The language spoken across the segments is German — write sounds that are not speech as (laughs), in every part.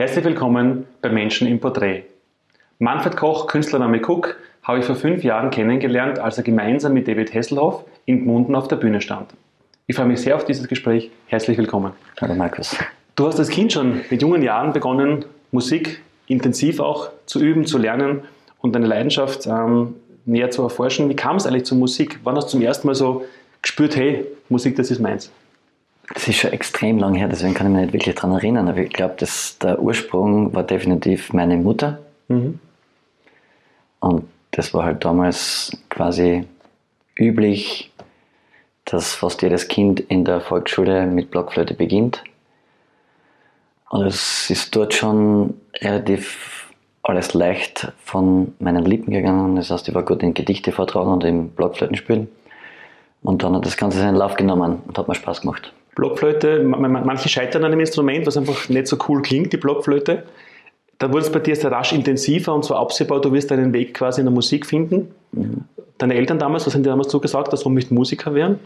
Herzlich willkommen bei Menschen im Porträt. Manfred Koch, Künstlername Cook, habe ich vor fünf Jahren kennengelernt, als er gemeinsam mit David Hesselhoff in Gmunden auf der Bühne stand. Ich freue mich sehr auf dieses Gespräch. Herzlich willkommen. Hallo Markus. Du hast als Kind schon mit jungen Jahren begonnen, Musik intensiv auch zu üben, zu lernen und deine Leidenschaft ähm, näher zu erforschen. Wie kam es eigentlich zur Musik? Wann hast du zum ersten Mal so gespürt, hey, Musik, das ist meins? Das ist schon extrem lang her, deswegen kann ich mich nicht wirklich daran erinnern. Aber ich glaube, der Ursprung war definitiv meine Mutter. Mhm. Und das war halt damals quasi üblich, dass fast jedes Kind in der Volksschule mit Blockflöte beginnt. Und es ist dort schon relativ alles leicht von meinen Lippen gegangen. Das heißt, ich war gut in Gedichte vortragen und im Blockflöten spielen. Und dann hat das Ganze seinen Lauf genommen und hat mir Spaß gemacht. Blockflöte, manche scheitern an einem Instrument, was einfach nicht so cool klingt, die Blockflöte. Dann wurde es bei dir sehr rasch intensiver und so absehbar, du wirst deinen Weg quasi in der Musik finden. Mhm. Deine Eltern damals, was haben die damals so gesagt, dass du nicht Musiker werden?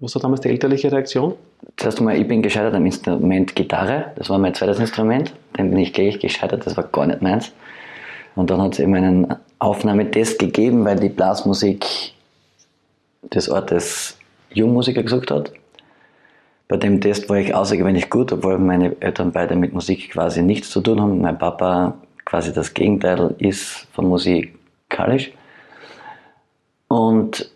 Was war damals die elterliche Reaktion? Zuerst einmal, ich bin gescheitert am Instrument Gitarre. Das war mein zweites Instrument. Dann bin ich gleich gescheitert, das war gar nicht meins. Und dann hat es eben einen Aufnahmetest gegeben, weil die Blasmusik des Ortes Jungmusiker gesucht hat. Bei dem Test war ich außergewöhnlich gut, obwohl meine Eltern beide mit Musik quasi nichts zu tun haben. Mein Papa quasi das Gegenteil ist von musikalisch. Und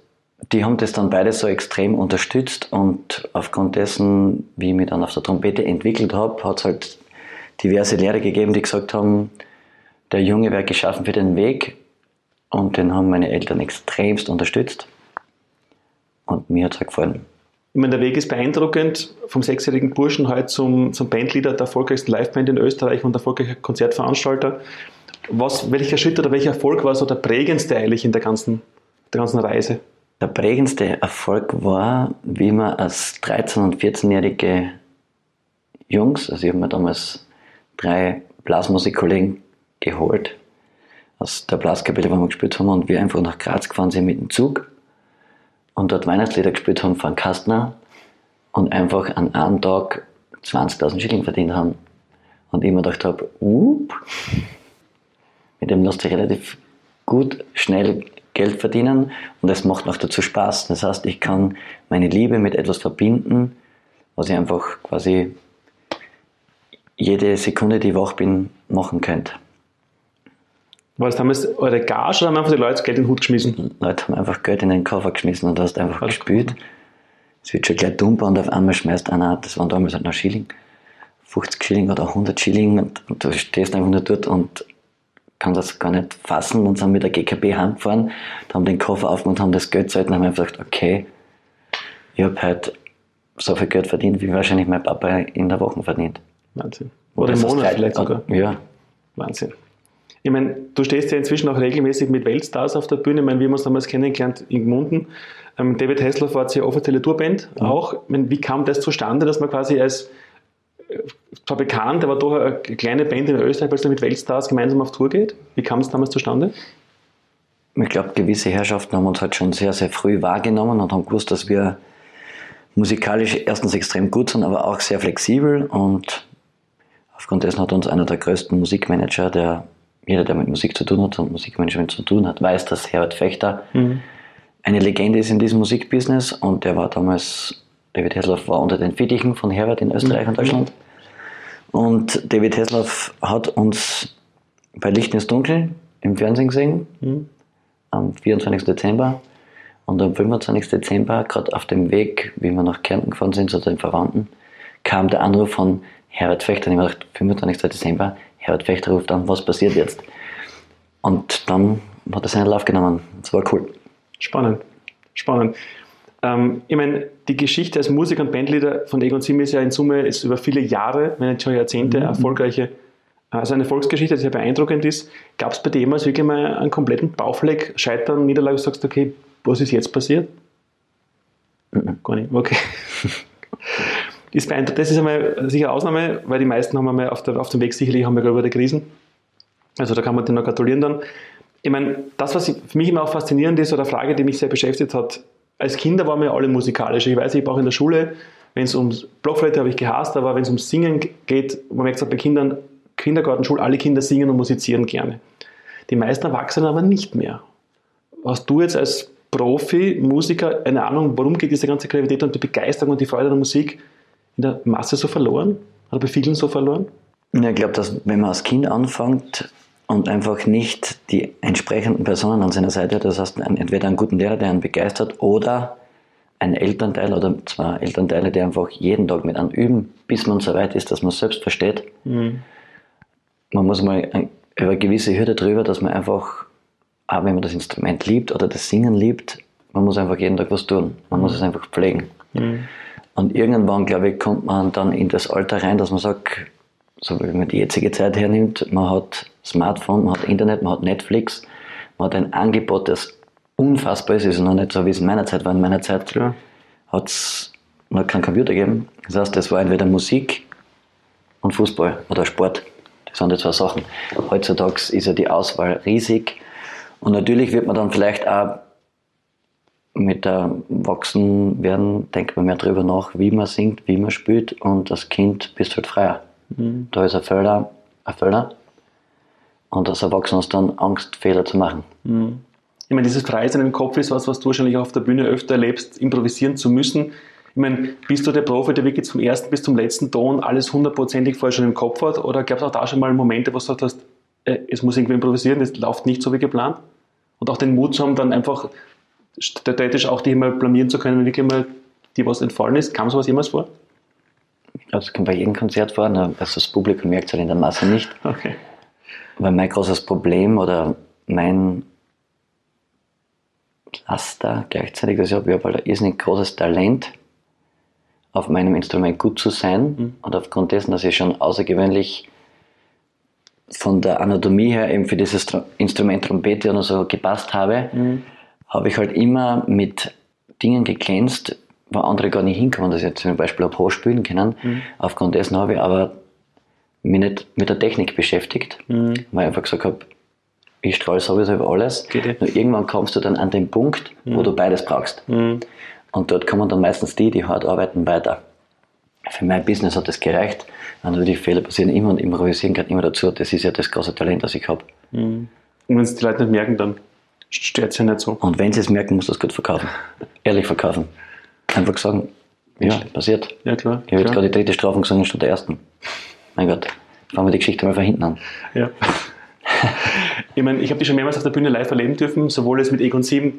die haben das dann beide so extrem unterstützt und aufgrund dessen, wie ich mich dann auf der Trompete entwickelt habe, hat es halt diverse Lehrer gegeben, die gesagt haben, der Junge wäre geschaffen für den Weg und den haben meine Eltern extremst unterstützt und mir hat es halt gefallen. Ich meine, der Weg ist beeindruckend, vom sechsjährigen Burschen heute zum, zum Bandleader der erfolgreichsten Liveband in Österreich und erfolgreicher Konzertveranstalter. Was, welcher Schritt oder welcher Erfolg war so der prägendste eigentlich in der ganzen, der ganzen Reise? Der prägendste Erfolg war, wie man als 13- und 14-jährige Jungs, also ich habe mir damals drei Blasmusikkollegen geholt aus der Blaskapelle, wo wir gespielt haben, und wir einfach nach Graz gefahren sind mit dem Zug und dort Weihnachtslieder gespielt haben von Kastner und einfach an einem Tag 20.000 Schilling verdient haben. Und ich mir gedacht habe, up, mit dem lässt sich relativ gut, schnell Geld verdienen und es macht noch dazu Spaß. Das heißt, ich kann meine Liebe mit etwas verbinden, was ich einfach quasi jede Sekunde, die ich wach bin, machen könnte. War das damals eure Gage oder haben einfach die Leute Geld in den Hut geschmissen? Die Leute haben einfach Geld in den Koffer geschmissen und du hast einfach Alles gespielt. Es wird schon gleich dumper und auf einmal schmeißt einer, das waren damals halt noch Schilling, 50 Schilling oder 100 Schilling und, und du stehst einfach nur dort und kannst das gar nicht fassen und sind mit der GKB heimgefahren, haben den Koffer aufgemacht, haben das Geld gezahlt und haben einfach gesagt, okay, ich habe heute so viel Geld verdient, wie wahrscheinlich mein Papa in der Woche verdient. Wahnsinn. Oder im Monat vielleicht sogar. Ja. Wahnsinn. Ich meine, du stehst ja inzwischen auch regelmäßig mit Weltstars auf der Bühne. Ich meine, wir haben uns damals kennengelernt in Gmunden. Ähm, David Hasselhoff war jetzt ja offizielle Tourband mhm. auch. Ich meine, wie kam das zustande, dass man quasi als zwar bekannt, aber doch eine kleine Band in Österreich plötzlich mit Weltstars gemeinsam auf Tour geht? Wie kam es damals zustande? Ich glaube, gewisse Herrschaften haben uns halt schon sehr, sehr früh wahrgenommen und haben gewusst, dass wir musikalisch erstens extrem gut sind, aber auch sehr flexibel und aufgrund dessen hat uns einer der größten Musikmanager der jeder, der mit Musik zu tun hat und Musikmanagement zu tun hat, weiß, dass Herbert Fechter mhm. eine Legende ist in diesem Musikbusiness und der war damals, David Hasselhoff war unter den Fittichen von Herbert in Österreich mhm. und Deutschland. Und David Hasselhoff hat uns bei Licht ins Dunkel im Fernsehen gesehen, mhm. am 24. Dezember. Und am 25. Dezember, gerade auf dem Weg, wie wir nach Kärnten gefahren sind, zu den Verwandten, kam der Anruf von Herbert Fechter. Und ich habe gedacht, 25. Dezember, Herbert Fechter ruft an, was passiert jetzt? Und dann hat er seinen Lauf genommen. Das war cool. Spannend, spannend. Ähm, ich meine, die Geschichte als Musiker und Bandleader von Egon Sim ist ja in Summe ist über viele Jahre, wenn nicht schon Jahrzehnte, mhm. erfolgreiche, also eine Volksgeschichte, die sehr beeindruckend ist. Gab es bei dir jemals wirklich mal einen kompletten Baufleck, Scheitern, Niederlage, du sagst, okay, was ist jetzt passiert? Mhm. Gar nicht, okay. (laughs) ist. Das ist einmal sicher Ausnahme, weil die meisten haben einmal auf, der, auf dem Weg sicherlich haben wir über Krisen. Also da kann man denen noch gratulieren dann. Ich meine, das, was für mich immer auch faszinierend ist, oder eine Frage, die mich sehr beschäftigt hat, als Kinder waren wir alle musikalisch. Ich weiß, ich habe auch in der Schule, wenn es ums Blockflöte habe ich gehasst, aber wenn es ums Singen geht, man merkt es bei Kindern, Kindergarten, Schule, alle Kinder singen und musizieren gerne. Die meisten Erwachsenen aber nicht mehr. Hast du jetzt als Profi, Musiker eine Ahnung, warum geht diese ganze Kreativität und die Begeisterung und die Freude der Musik in der Masse so verloren? Oder bei vielen so verloren? Ich glaube, dass wenn man als Kind anfängt und einfach nicht die entsprechenden Personen an seiner Seite hat, das heißt entweder einen guten Lehrer, der einen begeistert, oder ein Elternteil oder zwei Elternteile, die einfach jeden Tag mit einem üben, bis man so weit ist, dass man es selbst versteht. Mhm. Man muss mal über eine gewisse Hürde drüber, dass man einfach, auch wenn man das Instrument liebt oder das Singen liebt, man muss einfach jeden Tag was tun. Man muss es einfach pflegen. Mhm. Und irgendwann, glaube ich, kommt man dann in das Alter rein, dass man sagt, so wie man die jetzige Zeit hernimmt, man hat Smartphone, man hat Internet, man hat Netflix, man hat ein Angebot, das unfassbar ist. Ist noch nicht so, wie es in meiner Zeit war. In meiner Zeit ja. hat es noch keinen Computer gegeben. Das heißt, es war entweder Musik und Fußball oder Sport. Das sind die zwei Sachen. Heutzutage ist ja die Auswahl riesig. Und natürlich wird man dann vielleicht auch mit der Wachsen werden, denkt man mehr darüber nach, wie man singt, wie man spielt und das Kind bist halt freier. Mhm. Da ist ein Förder, ein Förder und als Erwachsener hast du dann Angst, Fehler zu machen. Mhm. Ich meine, dieses Freisein im Kopf ist was, was du wahrscheinlich auf der Bühne öfter erlebst, improvisieren zu müssen. Ich meine, bist du der Profi, der wirklich vom ersten bis zum letzten Ton alles hundertprozentig vorher schon im Kopf hat? Oder gab es auch da schon mal Momente, wo du gesagt hast, äh, es muss irgendwie improvisieren, es läuft nicht so wie geplant? Und auch den Mut zu haben, dann einfach theoretisch auch dich mal blamieren zu können, wenn wirklich mal dir was entfallen ist. Kam sowas jemals vor? Das kommt bei jedem Konzert vor, also das Publikum merkt es halt in der Masse nicht. (laughs) Okay. Weil mein großes Problem oder mein Laster gleichzeitig, dass ich habe, ich habe halt ein irrsinnig großes Talent, auf meinem Instrument gut zu sein. Mhm. Und aufgrund dessen, dass ich schon außergewöhnlich von der Anatomie her eben für dieses Instrument Trompete oder so gepasst habe, mhm. Habe ich halt immer mit Dingen geglänzt, wo andere gar nicht hinkommen, dass ich jetzt zum Beispiel auf Ho spielen können. Mhm. Aufgrund dessen habe ich aber mich nicht mit der Technik beschäftigt, mhm. weil ich einfach gesagt habe, ich strahle sowieso über alles. Geht Nur irgendwann kommst du dann an den Punkt, mhm. wo du beides brauchst. Mhm. Und dort kommen dann meistens die, die hart arbeiten, weiter. Für mein Business hat das gereicht. Und natürlich Fehler passieren immer und improvisieren gehört immer dazu. Das ist ja das große Talent, das ich habe. Mhm. Und wenn es die Leute nicht merken, dann stört ja nicht so. Und wenn sie es merken, musst du es gut verkaufen. Ehrlich verkaufen. Einfach sagen, ja, passiert. Ja, klar. Ich habe jetzt gerade die dritte Strafe gesungen statt der ersten. Mein Gott, fangen wir die Geschichte mal von hinten an. Ja. ich meine, ich habe dich schon mehrmals auf der Bühne live erleben dürfen, sowohl jetzt mit Egon 7,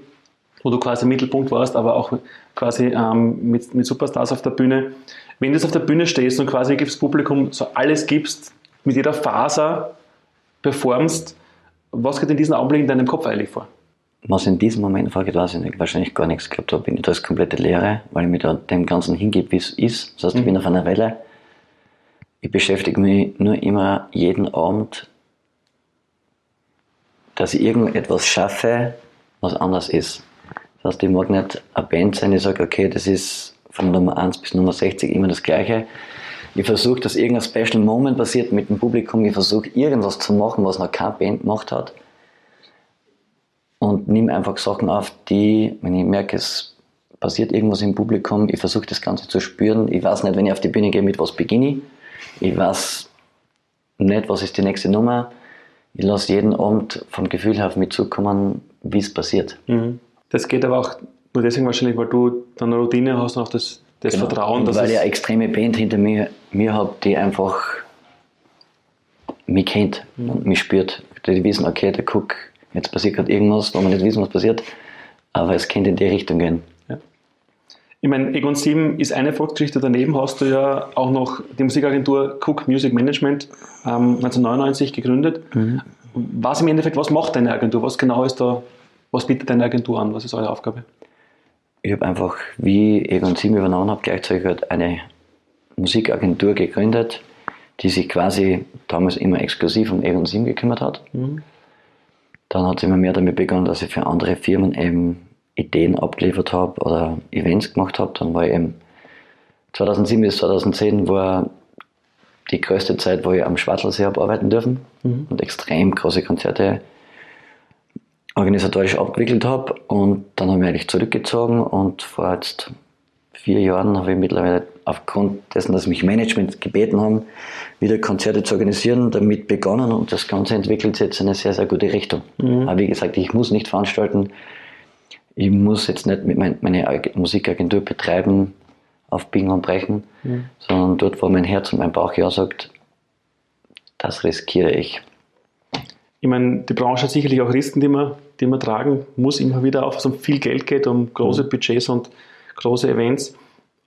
wo du quasi im Mittelpunkt warst, aber auch quasi ähm, mit, mit Superstars auf der Bühne. Wenn du jetzt auf der Bühne stehst und quasi das Publikum so alles gibst, mit jeder Faser performst, was geht in diesen Augenblicken in deinem Kopf eigentlich vor? Was in diesem Moment vorgeht, weiß ich nicht. Wahrscheinlich gar nichts. Ich glaube, da ist komplette Leere, weil ich mich da dem Ganzen hingebe, wie es ist. Das heißt, ich mhm. bin auf einer Welle. Ich beschäftige mich nur immer jeden Abend dass ich irgendetwas schaffe, was anders ist. Das heißt, ich mag nicht eine Band sein, ich sage, okay, das ist von Nummer 1 bis Nummer 60 immer das Gleiche. Ich versuche, dass irgendein Special Moment passiert mit dem Publikum. Ich versuche, irgendwas zu machen, was noch keine Band gemacht hat. Und nehme einfach Sachen auf, die, wenn ich merke, es passiert irgendwas im Publikum, ich versuche das Ganze zu spüren. Ich weiß nicht, wenn ich auf die Bühne gehe, mit was beginne ich. Ich weiß nicht, was ist die nächste Nummer ich lasse jeden Abend vom Gefühl her auf mich zukommen, wie es passiert. Mhm. Das geht aber auch nur deswegen wahrscheinlich, weil du dann eine Routine hast und auch das, das genau. Vertrauen. Und weil ich eine extreme Band hinter mir, mir habe, die einfach mich kennt mhm. und mich spürt. Die wissen, okay, der guck, jetzt passiert gerade irgendwas, wo wir nicht wissen, was passiert, aber es könnte in die Richtung gehen. Ich meine, Egon 7 ist eine Volksgeschichte. Daneben hast du ja auch noch die Musikagentur Cook Music Management ähm, 1999 gegründet. Mhm. Was im Endeffekt, was macht deine Agentur? Was genau ist da, was bietet deine Agentur an? Was ist eure Aufgabe? Ich habe einfach, wie Egon 7 übernommen habe, gleichzeitig halt eine Musikagentur gegründet, die sich quasi damals immer exklusiv um Egon 7 gekümmert hat. Mhm. Dann hat es immer mehr damit begonnen, dass ich für andere Firmen eben Ideen abgeliefert habe oder Events gemacht habe. Dann war ich eben 2007 bis 2010 war die größte Zeit, wo ich am Schwarzelsee habe arbeiten dürfen mhm. und extrem große Konzerte organisatorisch abgewickelt habe. Und dann habe ich mich eigentlich zurückgezogen und vor jetzt vier Jahren habe ich mittlerweile aufgrund dessen, dass mich Management gebeten haben, wieder Konzerte zu organisieren, damit begonnen und das Ganze entwickelt sich jetzt in eine sehr, sehr gute Richtung. Mhm. Aber wie gesagt, ich muss nicht veranstalten, ich muss jetzt nicht mit mein, meine Musikagentur betreiben, auf Biegen und Brechen, mhm. sondern dort, wo mein Herz und mein Bauch ja sagt, das riskiere ich. Ich meine, die Branche hat sicherlich auch Risiken, die man, die man tragen muss, immer wieder, auch wenn es um viel Geld geht, um große mhm. Budgets und große Events.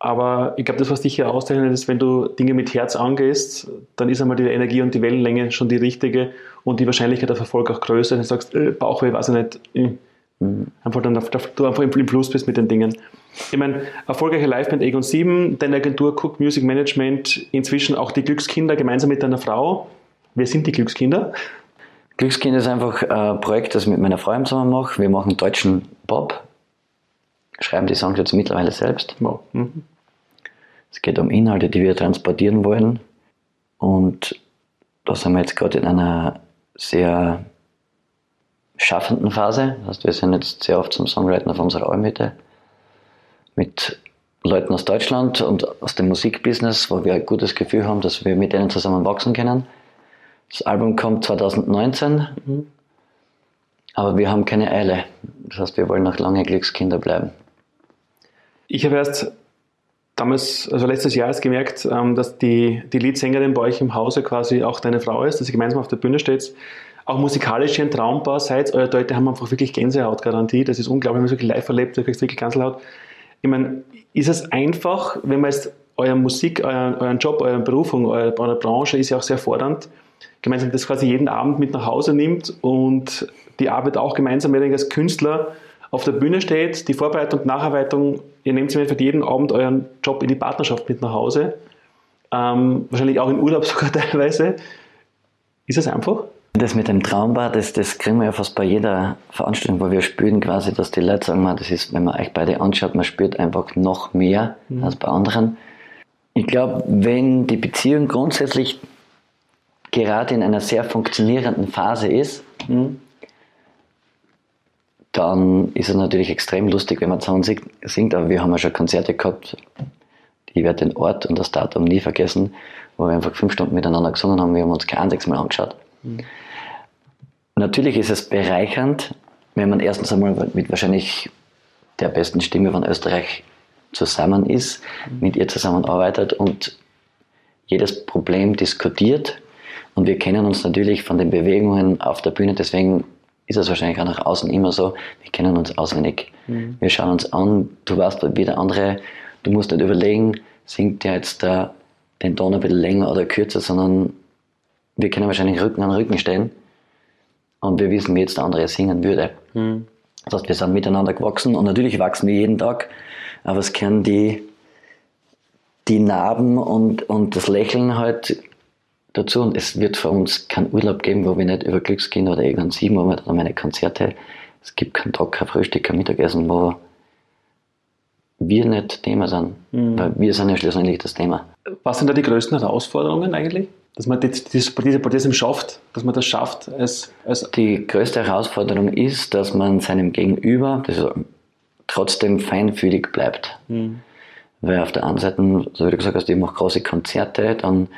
Aber ich glaube, das, was dich hier auszeichnet, ist, wenn du Dinge mit Herz angehst, dann ist einmal die Energie und die Wellenlänge schon die richtige und die Wahrscheinlichkeit auf Erfolg auch größer. Wenn du sagst, äh, Bauchweh, weiß ich nicht, äh, einfach dann, du einfach im Plus bist mit den Dingen. Ich meine, erfolgreiche Liveband Egon 7, deine Agentur Cook Music Management, inzwischen auch die Glückskinder gemeinsam mit deiner Frau. Wer sind die Glückskinder? Glückskinder ist einfach ein Projekt, das ich mit meiner Frau zusammen mache. Wir machen deutschen Pop, schreiben die Songs jetzt mittlerweile selbst. Wow. Mhm. Es geht um Inhalte, die wir transportieren wollen. Und da sind wir jetzt gerade in einer sehr schaffenden Phase. Das heißt, wir sind jetzt sehr oft zum Songwriter auf unserer Almhütte mit Leuten aus Deutschland und aus dem Musikbusiness, wo wir ein gutes Gefühl haben, dass wir mit denen zusammen wachsen können. Das Album kommt 2019, mhm. aber wir haben keine Eile. Das heißt, wir wollen noch lange Glückskinder bleiben. Ich habe erst damals, also letztes Jahr erst gemerkt, ähm, dass die, die Leadsängerin bei euch im Hause quasi auch deine Frau ist, dass ihr gemeinsam auf der Bühne steht. Auch musikalisch ein Traumpaar seid. Eure Leute haben einfach wirklich Gänsehautgarantie. Das ist unglaublich, wenn man es wirklich live erlebt, du kriegst wirklich Gänsehaut. Ich meine, ist es einfach, wenn man jetzt euer Musik, euren, euren Job, eure Berufung, eure, eure Branche ist ja auch sehr fordernd, gemeinsam das quasi jeden Abend mit nach Hause nimmt und die Arbeit auch gemeinsam mit als Künstler auf der Bühne steht, die Vorbereitung und Nacharbeitung, ihr nehmt für jeden Abend euren Job in die Partnerschaft mit nach Hause. Ähm, wahrscheinlich auch in Urlaub (laughs) sogar teilweise. Ist das einfach? Das mit dem Traumbad, das, das kriegen wir ja fast bei jeder Veranstaltung, wo wir spüren quasi, dass die Leute sagen, das ist, wenn man euch beide anschaut, man spürt einfach noch mehr mhm. als bei anderen. Ich glaube, wenn die Beziehung grundsätzlich gerade in einer sehr funktionierenden Phase ist, mhm dann ist es natürlich extrem lustig, wenn man zusammen singt, aber wir haben ja schon Konzerte gehabt, ich werde den Ort und das Datum nie vergessen, wo wir einfach fünf Stunden miteinander gesungen haben, wir haben uns kein einziges Mal angeschaut. Mhm. Natürlich ist es bereichernd, wenn man erstens einmal mit wahrscheinlich der besten Stimme von Österreich zusammen ist, mhm. mit ihr zusammenarbeitet und jedes Problem diskutiert. Und wir kennen uns natürlich von den Bewegungen auf der Bühne, deswegen ist es wahrscheinlich auch nach außen immer so, wir kennen uns auswendig. Mhm. Wir schauen uns an, du weißt wie der andere, du musst nicht überlegen, singt der jetzt da den Ton ein bisschen länger oder kürzer, sondern wir können wahrscheinlich Rücken an Rücken stehen und wir wissen, wie jetzt der andere singen würde. Mhm. Das heißt, wir sind miteinander gewachsen und natürlich wachsen wir jeden Tag, aber es kennen die, die Narben und, und das Lächeln halt dazu und es wird für uns keinen Urlaub geben, wo wir nicht über Glückskinder oder Egon 7 oder meine Konzerte, es gibt keinen Tag, kein Frühstück, kein Mittagessen, wo wir nicht Thema sind. Mhm. Weil wir sind ja schlussendlich das Thema. Was sind da die größten Herausforderungen eigentlich? Dass man das, das, das schafft, dass man das schafft als, als Die größte Herausforderung ist, dass man seinem Gegenüber trotzdem feinfühlig bleibt. Mhm. Weil auf der einen Seite, so wie du gesagt hast, ich mache große Konzerte, dann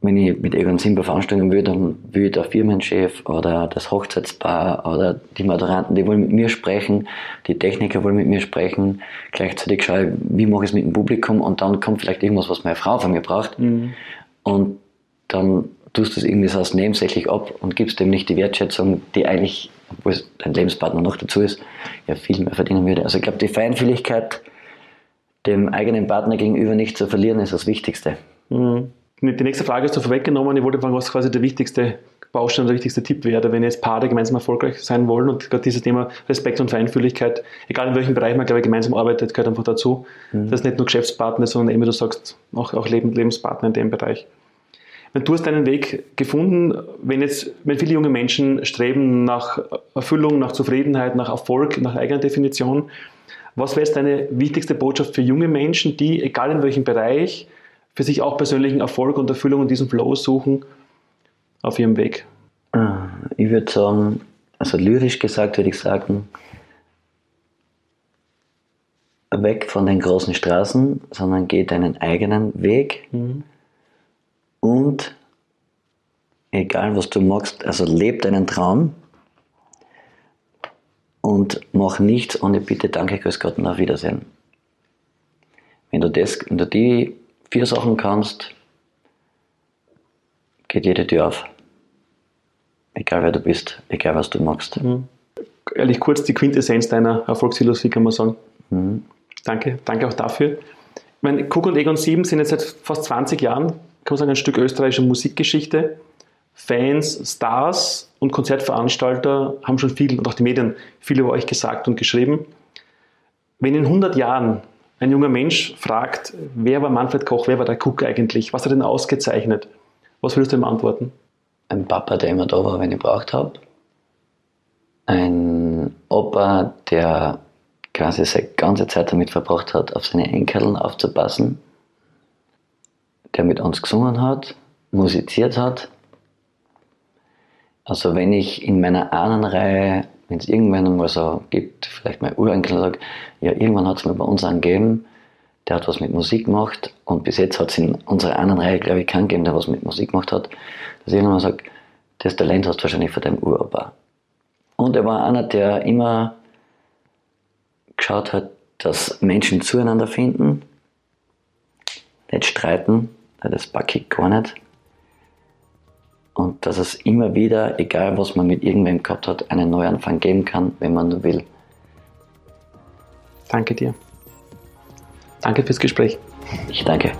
wenn ich mit Egon Simba veranstalten will, dann will der Firmenchef oder das Hochzeitspaar oder die Moderanten, die wollen mit mir sprechen, die Techniker wollen mit mir sprechen. Gleichzeitig schaue ich, wie mache ich es mit dem Publikum und dann kommt vielleicht irgendwas, was meine Frau von mir braucht. Mhm. Und dann tust du es irgendwie so als nebensächlich ab und gibst dem nicht die Wertschätzung, die eigentlich, obwohl dein Lebenspartner noch dazu ist, ja viel mehr verdienen würde. Also ich glaube, die Feinfühligkeit dem eigenen Partner gegenüber nicht zu verlieren, ist das Wichtigste. Mhm die nächste Frage ist so vorweggenommen. Ich wollte fragen, was quasi der wichtigste Baustein, der wichtigste Tipp wäre, wenn jetzt Paare gemeinsam erfolgreich sein wollen und gerade dieses Thema Respekt und Feinfühligkeit, egal in welchem Bereich man, glaube ich, gemeinsam arbeitet, gehört einfach dazu. Mhm. Das ist nicht nur Geschäftspartner, sondern eben, wie du sagst, auch, auch Lebenspartner in dem Bereich. Wenn du hast deinen Weg gefunden, wenn jetzt, wenn viele junge Menschen streben nach Erfüllung, nach Zufriedenheit, nach Erfolg, nach eigener Definition, was wäre jetzt deine wichtigste Botschaft für junge Menschen, die, egal in welchem Bereich, für sich auch persönlichen Erfolg und Erfüllung und diesen Flow suchen auf ihrem Weg? Ah, ich würde sagen, also lyrisch gesagt würde ich sagen, weg von den großen Straßen, sondern geh deinen eigenen Weg Mhm. und egal was du magst, also leb deinen Traum und mach nichts ohne Bitte, Danke, Grüß Gott und auf Wiedersehen. Wenn du, das, wenn du die vier Sachen kannst, geht jede Tür auf. Egal wer du bist, egal was du magst. Ehrlich kurz die Quintessenz deiner Erfolgsphilosophie, kann man sagen. Danke, danke auch dafür. Ich meine, Cook und Egon 7 sind jetzt seit fast 20 Jahren, kann man sagen, ein Stück österreichische Musikgeschichte. Fans, Stars und Konzertveranstalter haben schon viel, und auch die Medien, viel über euch gesagt und geschrieben. Wenn in 100 Jahren ein junger Mensch fragt, wer war Manfred Koch, wer war der Cook eigentlich, was hat denn ausgezeichnet, was würdest du ihm antworten? Ein Papa, der immer da war, wenn ich braucht habe. Ein Opa, der quasi seine ganze Zeit damit verbracht hat, auf seine Enkeln aufzupassen. Der mit uns gesungen hat, musiziert hat. Also wenn ich in meiner Ahnenreihe, wenn es irgendwann einmal so gibt, vielleicht mein Urenkel sagt, ja, irgendwann hat es mir bei uns angegeben, der hat was mit Musik gemacht und bis jetzt hat es in unserer Ahnenreihe, glaube ich, keinen gegeben, der was mit Musik gemacht hat, dass irgendwann sagt, das Talent hast du wahrscheinlich von deinem Uropa. Und er war einer, der immer geschaut hat, dass Menschen zueinander finden, nicht streiten, das packe ich gar nicht. Und dass es immer wieder, egal was man mit irgendwem gehabt hat, einen Neuanfang geben kann, wenn man nur will. Danke dir. Danke fürs Gespräch. Ich danke.